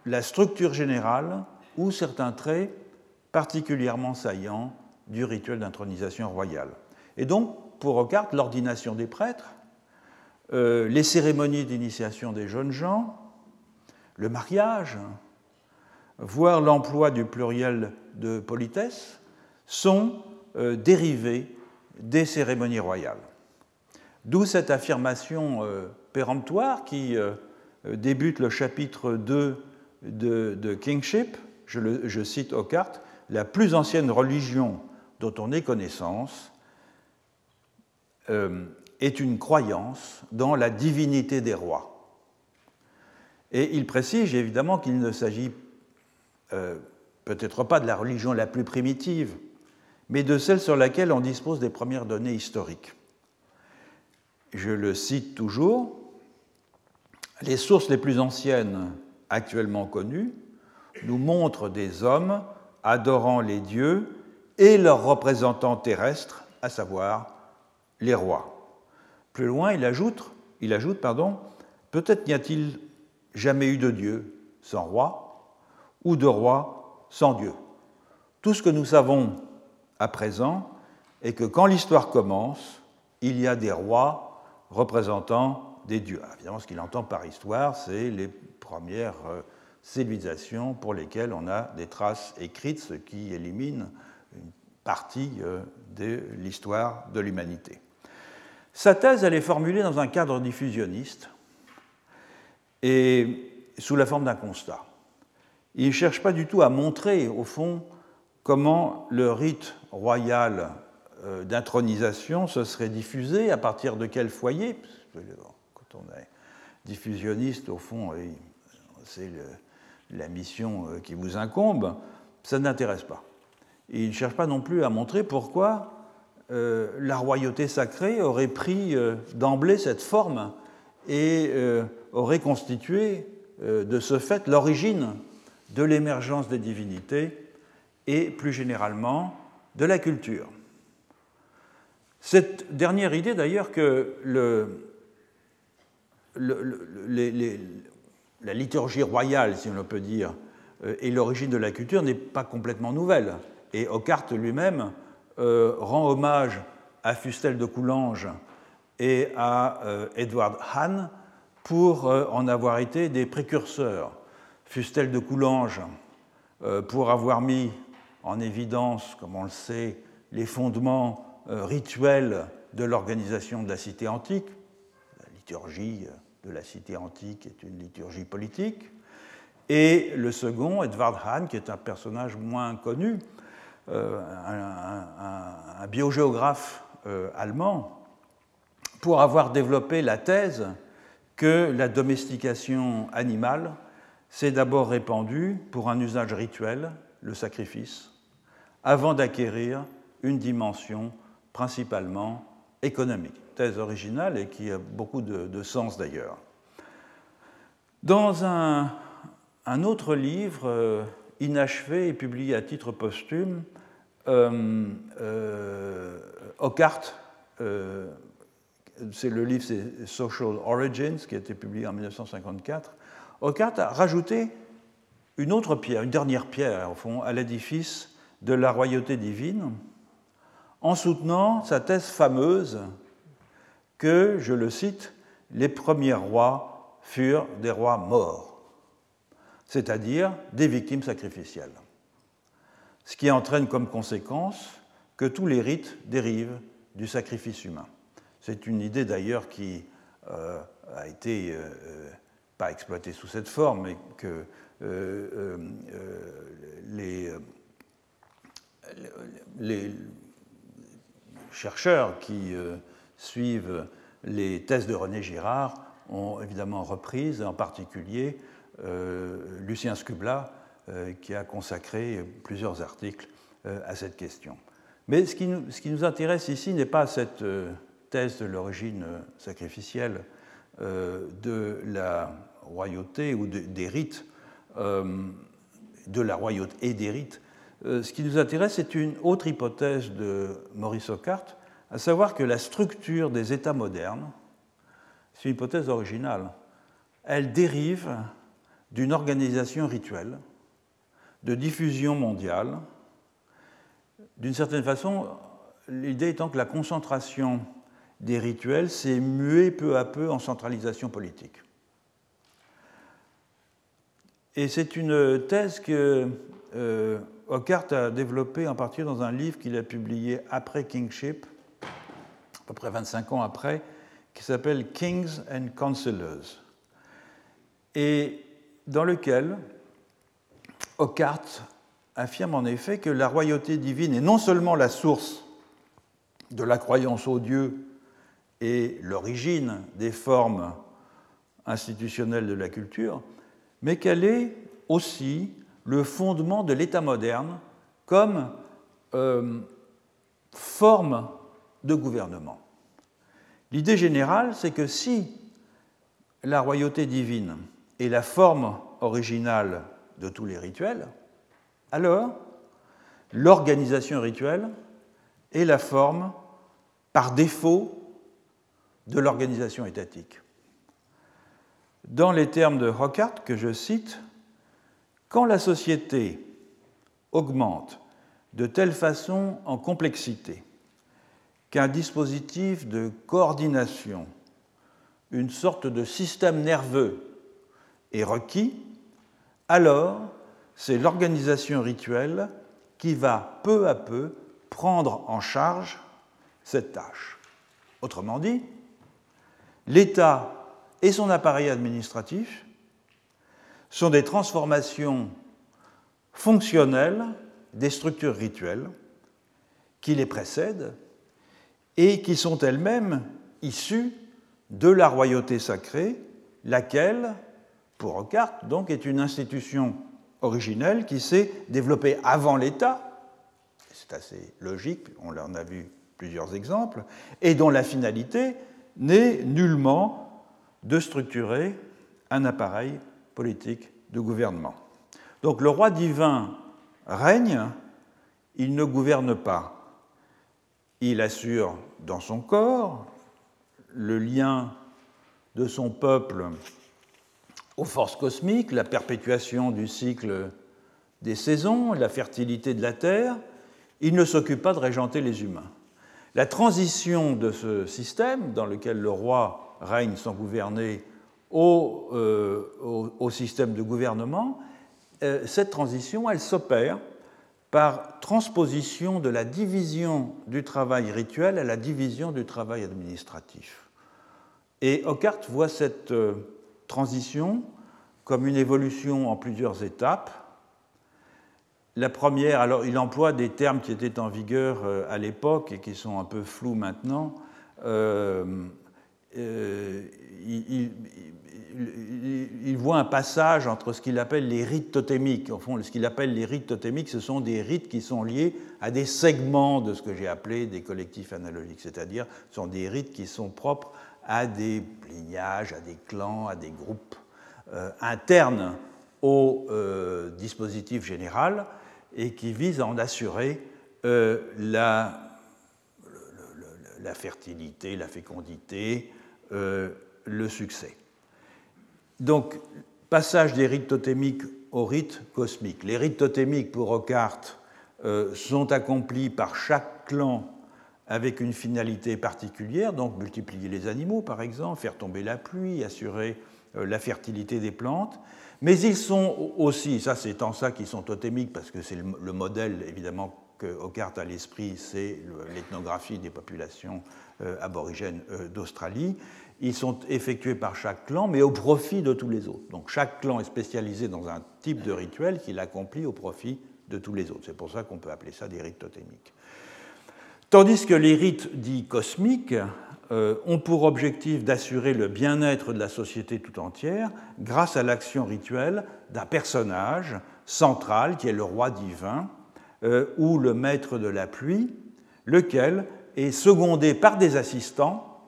la structure générale ou certains traits particulièrement saillants du rituel d'intronisation royale. Et donc, pour Hockart, l'ordination des prêtres, euh, les cérémonies d'initiation des jeunes gens, le mariage, voire l'emploi du pluriel de politesse, sont euh, dérivés des cérémonies royales. D'où cette affirmation euh, péremptoire qui débute le chapitre 2 de, Kingship, je, cite la plus ancienne religion dont on ait connaissance est une croyance dans la divinité des rois. Et il précise évidemment qu'il ne s'agit euh, peut-être pas de la religion la plus primitive, mais de celle sur laquelle on dispose des premières données historiques. Je le cite toujours, les sources les plus anciennes actuellement connues nous montrent des hommes adorant les dieux et leurs représentants terrestres, à savoir les rois. Plus loin, il ajoute, il ajoute pardon, peut-être n'y a-t-il jamais eu de Dieu sans roi, ou de roi sans Dieu. Tout ce que nous savons à présent est que quand l'histoire commence, il y a des rois représentant des dieux. évidemment, ce qu'il entend par histoire, c'est les premières euh, civilisations pour lesquelles on a des traces écrites, ce qui élimine une partie euh, de l'histoire de l'humanité. Sa thèse, elle est formulée dans un cadre diffusionniste et sous la forme d'un constat. Il ne cherche pas du tout à montrer, au fond, comment le rite royal euh, d'intronisation se serait diffusé, à partir de quel foyer. Quand on est diffusionniste, au fond, c'est la mission euh, qui vous incombe, ça n'intéresse pas. il ne cherche pas non plus à montrer pourquoi euh, la royauté sacrée aurait pris euh, d'emblée cette forme et euh, aurait constitué de ce fait l'origine de l'émergence des divinités et plus généralement de la culture. Cette dernière idée d'ailleurs que la liturgie royale, si on peut dire, est l'origine de la culture n'est pas complètement nouvelle. Et Ockart lui-même rend hommage à Fustel de Coulanges et à euh, Edward Hahn pour euh, en avoir été des précurseurs. Fustel de Coulanges pour avoir mis en évidence, comme on le sait, les fondements rituels de l'organisation de la cité antique. La liturgie de la cité antique est une liturgie politique. Et le second, Edward Hahn, qui est un personnage moins connu, euh, un, biogéographe euh, allemand, pour avoir développé la thèse que la domestication animale s'est d'abord répandue pour un usage rituel, le sacrifice, avant d'acquérir une dimension principalement économique. Thèse originale et qui a beaucoup de, sens d'ailleurs. Dans un, autre livre, euh, inachevé et publié à titre posthume, euh, euh, euh, c'est le livre Social Origins, qui a été publié en 1954. Ockart a rajouté une autre pierre, une dernière pierre, au fond, à l'édifice de la royauté divine, en soutenant sa thèse fameuse que, je le cite, les premiers rois furent des rois morts c'est-à-dire des victimes sacrificielles. Ce qui entraîne comme conséquence que tous les rites dérivent du sacrifice humain. C'est une idée d'ailleurs qui euh, a été euh, pas exploitée sous cette forme, mais que euh, les, les, chercheurs qui suivent les thèses de René Girard ont évidemment reprise, en particulier Lucien Scubla, qui a consacré plusieurs articles à cette question. Mais ce qui nous, ce qui nous intéresse ici n'est pas cette thèse de l'origine sacrificielle de la royauté ou des rites, de la royauté et des rites. Ce qui nous intéresse, c'est une autre hypothèse de Maurice Ockart, à savoir que la structure des États modernes, c'est une hypothèse originale, elle dérive d'une organisation rituelle, de diffusion mondiale. D'une certaine façon, l'idée étant que la concentration des rituels s'est muée peu à peu en centralisation politique. Et c'est une thèse que euh, a développée en particulier dans un livre qu'il a publié après Kingship, à peu près 25 ans après, qui s'appelle Kings and Counselors, et dans lequel Ockart affirme en effet que la royauté divine est non seulement la source de la croyance au Dieu et l'origine des formes institutionnelles de la culture, mais qu'elle est aussi le fondement de l'État moderne comme euh, forme de gouvernement. L'idée générale, c'est que si la royauté divine est la forme originale de tous les rituels, alors l'organisation rituelle est la forme par défaut de l'organisation étatique. Dans les termes de Hockart que je cite, quand la société augmente de telle façon en complexité qu'un dispositif de coordination, une sorte de système nerveux est requis, alors c'est l'organisation rituelle qui va peu à peu prendre en charge cette tâche. Autrement dit, l'État et son appareil administratif sont des transformations fonctionnelles des structures rituelles qui les précèdent et qui sont elles-mêmes issues de la royauté sacrée, laquelle, donc, est une institution originelle qui s'est développée avant l'État, c'est assez logique, on en a vu plusieurs exemples, et dont la finalité n'est nullement de structurer un appareil politique de gouvernement. Donc le roi divin règne, il ne gouverne pas. Il assure dans son corps le lien de son peuple aux forces cosmiques, la perpétuation du cycle des saisons, la fertilité de la Terre. Il ne s'occupe pas de régenter les humains. La transition de ce système, dans lequel le roi règne sans gouverner, au, euh, système de gouvernement, euh, cette transition, elle s'opère par transposition de la division du travail rituel à la division du travail administratif. Et Ockart voit cette euh, transition comme une évolution en plusieurs étapes. La première, alors il emploie des termes qui étaient en vigueur euh, à l'époque et qui sont un peu flous maintenant. Euh, il, il, voit un passage entre ce qu'il appelle les rites totémiques. En fond, ce qu'il appelle les rites totémiques, ce sont des rites qui sont liés à des segments de ce que j'ai appelé des collectifs analogiques, c'est-à-dire ce sont des rites qui sont propres à des lignages, à des clans, à des groupes euh, internes au euh, dispositif général et qui visent à en assurer euh, la, fertilité, la fécondité, le succès. Donc, passage des rites totémiques aux rites cosmiques. Les rites totémiques, pour euh, sont accomplis par chaque clan avec une finalité particulière, donc multiplier les animaux, par exemple, faire tomber la pluie, assurer euh, la fertilité des plantes. Mais ils sont aussi, ça c'est en ça qu'ils sont totémiques, parce que c'est le, modèle évidemment que Ockart a à l'esprit, c'est l'ethnographie des populations euh, aborigènes d'Australie ils sont effectués par chaque clan, mais au profit de tous les autres. Donc chaque clan est spécialisé dans un type de rituel qu'il accomplit au profit de tous les autres. C'est pour ça qu'on peut appeler ça des rites totémiques. Tandis que les rites dits cosmiques ont pour objectif d'assurer le bien-être de la société tout entière grâce à l'action rituelle d'un personnage central qui est le roi divin ou le maître de la pluie, lequel est secondé par des assistants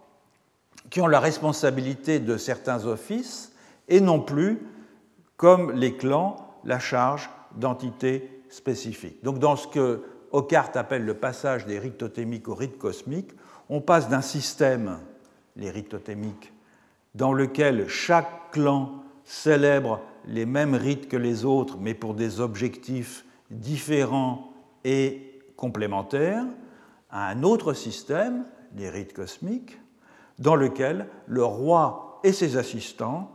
qui ont la responsabilité de certains offices et non plus, comme les clans, la charge d'entités spécifiques. Donc dans ce que Ockart appelle le passage des rites totémiques aux rites cosmiques, on passe d'un système, les rites totémiques, dans lequel chaque clan célèbre les mêmes rites que les autres, mais pour des objectifs différents et complémentaires, à un autre système, les rites cosmiques, dans lequel le roi et ses assistants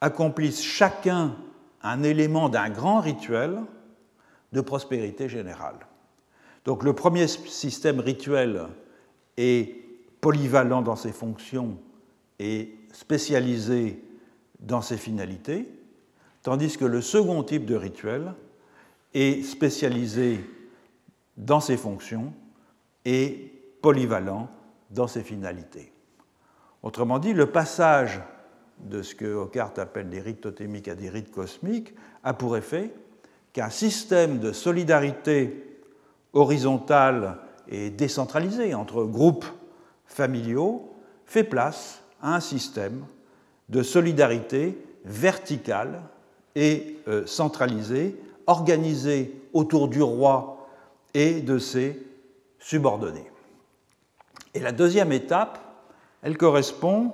accomplissent chacun un élément d'un grand rituel de prospérité générale. Donc le premier système rituel est polyvalent dans ses fonctions et spécialisé dans ses finalités, tandis que le second type de rituel est spécialisé dans ses fonctions et polyvalent dans ses finalités. Autrement dit, le passage de ce que Ockart appelle des rites totémiques à des rites cosmiques a pour effet qu'un système de solidarité horizontale et décentralisé entre groupes familiaux fait place à un système de solidarité verticale et euh, centralisée, organisée autour du roi et de ses subordonnés. Et la deuxième étape, elle correspond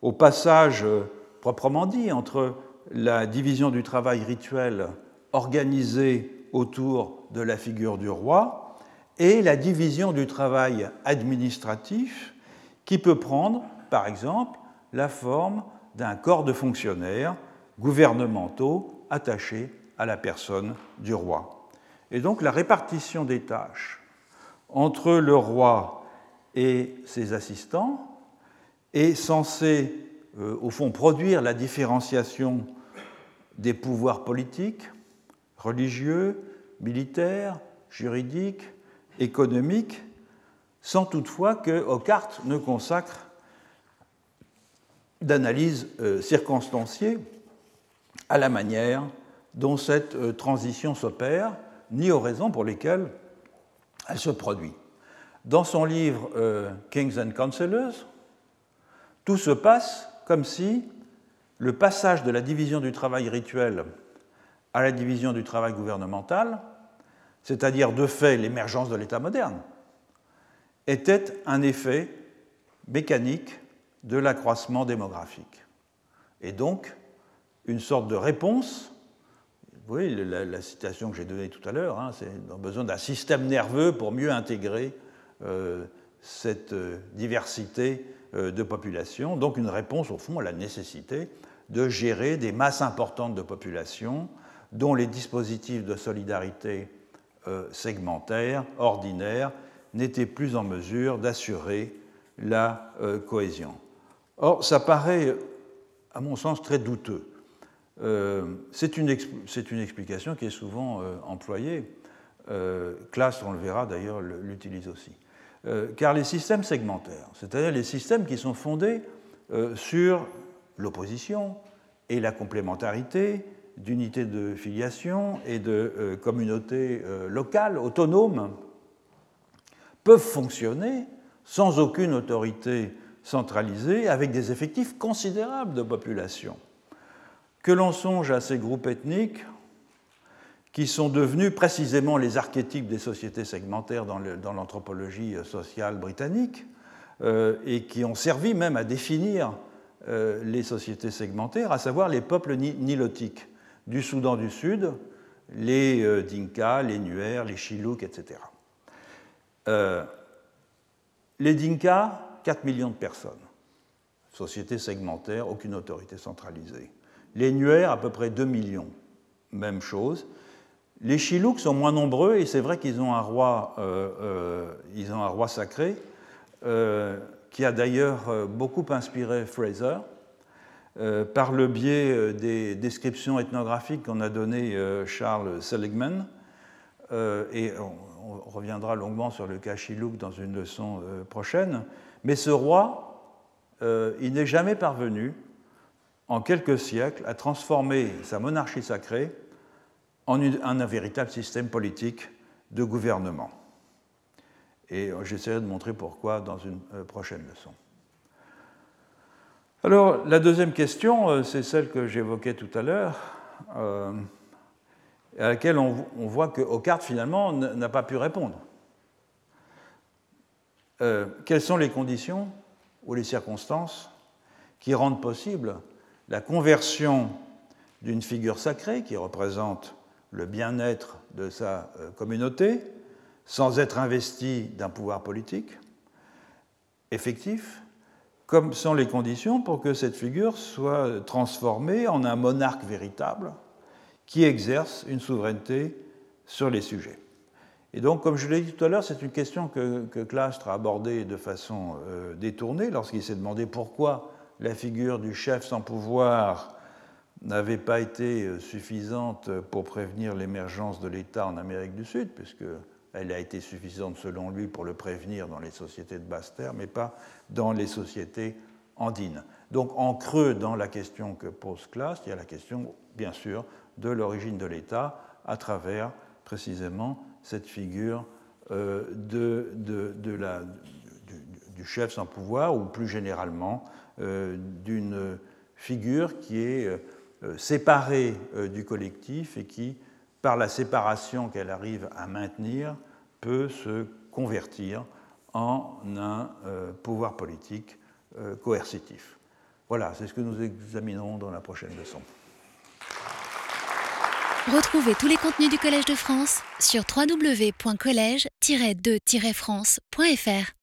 au passage euh, proprement dit entre la division du travail rituel organisée autour de la figure du roi et la division du travail administratif qui peut prendre, par exemple, la forme d'un corps de fonctionnaires gouvernementaux attachés à la personne du roi. Et donc la répartition des tâches entre le roi et ses assistants est censée, euh, au fond, produire la différenciation des pouvoirs politiques, religieux, militaires, juridiques, économiques, sans toutefois que Ockart ne consacre d'analyse euh, circonstanciée à la manière dont cette euh, transition s'opère, ni aux raisons pour lesquelles elle se produit. Dans son livre euh, Kings and Councillors, tout se passe comme si le passage de la division du travail rituel à la division du travail gouvernemental, c'est-à-dire de fait l'émergence de l'État moderne, était un effet mécanique de l'accroissement démographique. Et donc, une sorte de réponse oui, la, citation que j'ai donnée tout à l'heure, hein, c'est besoin d'un système nerveux pour mieux intégrer euh, cette euh, diversité euh, de population. Donc une réponse au fond à la nécessité de gérer des masses importantes de population dont les dispositifs de solidarité segmentaires, ordinaires, n'étaient plus en mesure d'assurer la cohésion. Or, ça paraît, à mon sens, très douteux euh, c'est une, explication qui est souvent euh, employée. Euh, Classe, on le verra d'ailleurs, l'utilise aussi. car les systèmes segmentaires, c'est-à-dire les systèmes qui sont fondés sur l'opposition et la complémentarité d'unités de filiation et de communautés locales, autonomes, peuvent fonctionner sans aucune autorité centralisée, avec des effectifs considérables de population. Que l'on songe à ces groupes ethniques qui sont devenus précisément les archétypes des sociétés segmentaires dans l'anthropologie sociale britannique euh, et qui ont servi même à définir euh, les sociétés segmentaires, à savoir les peuples nilotiques du Soudan du Sud, les euh, Dinka, les Nuer, les Chilouks, etc. les Dinka, 4 millions de personnes. Société segmentaire, aucune autorité centralisée. Les Nuers, à peu près 2 millions. Même chose. Les Chilouks sont moins nombreux et c'est vrai qu'ils ont un roi, euh, euh, ont un roi sacré euh, qui a d'ailleurs beaucoup inspiré Fraser par le biais des descriptions ethnographiques qu'on a données Charles Seligman. et on reviendra longuement sur le cas Chilouk dans une leçon prochaine. Mais ce roi, il n'est jamais parvenu, en quelques siècles, à transformer sa monarchie sacrée en, un véritable système politique de gouvernement. Et j'essaierai de montrer pourquoi dans une prochaine leçon. Alors, la deuxième question, euh, c'est celle que j'évoquais tout à l'heure, euh, à laquelle on, voit que Ockart, finalement, n'a pas pu répondre. Euh, quelles sont les conditions ou les circonstances qui rendent possible la conversion d'une figure sacrée qui représente le bien-être de sa communauté, sans être investie d'un pouvoir politique effectif, comme sont les conditions pour que cette figure soit transformée en un monarque véritable qui exerce une souveraineté sur les sujets. Et donc, comme je l'ai dit tout à l'heure, c'est une question que, que, Clastre a abordée de façon euh, détournée lorsqu'il s'est demandé pourquoi la figure du chef sans pouvoir n'avait pas été euh, suffisante pour prévenir l'émergence de l'État en Amérique du Sud, puisque elle a été suffisante selon lui pour le prévenir dans les sociétés de basse terre, mais pas dans les sociétés andines. Donc en creux dans la question que pose Classe, il y a la question, bien sûr, de l'origine de l'État à travers précisément cette figure euh, de, du, chef sans pouvoir, ou plus généralement euh, d'une figure qui est euh, séparée du collectif et qui par la séparation qu'elle arrive à maintenir, peut se convertir en un euh, pouvoir politique euh, coercitif. Voilà, c'est ce que nous examinerons dans la prochaine leçon. Retrouvez tous les contenus du Collège de France sur www.colège-2-france.fr.